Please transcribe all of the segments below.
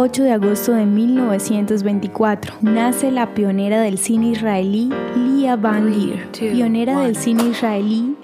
8 de agosto de 1924 nace la pionera del cine israelí Lia Van Leer. Pionera del cine israelí,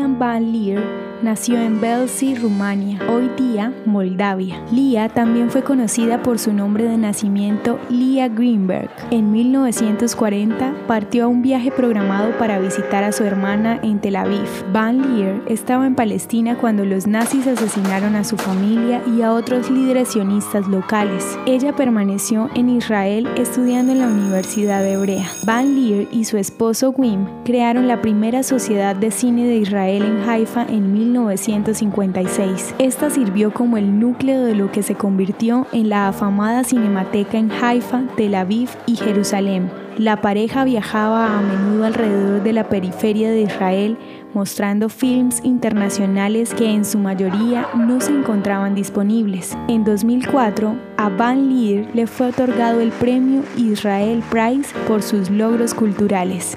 Van Leer nació en Belsi, Rumania, hoy día Moldavia. Lia también fue conocida por su nombre de nacimiento Lia Greenberg. En 1940 partió a un viaje programado para visitar a su hermana en Tel Aviv. Van Leer estaba en Palestina cuando los nazis asesinaron a su familia y a otros líderes sionistas locales. Ella permaneció en Israel estudiando en la Universidad Hebrea. Van Leer y su esposo Wim crearon la primera sociedad de cine de Israel en Haifa en 1940 1956. Esta sirvió como el núcleo de lo que se convirtió en la afamada cinemateca en Haifa, Tel Aviv y Jerusalén. La pareja viajaba a menudo alrededor de la periferia de Israel mostrando films internacionales que en su mayoría no se encontraban disponibles. En 2004, a Van Leer le fue otorgado el premio Israel Prize por sus logros culturales.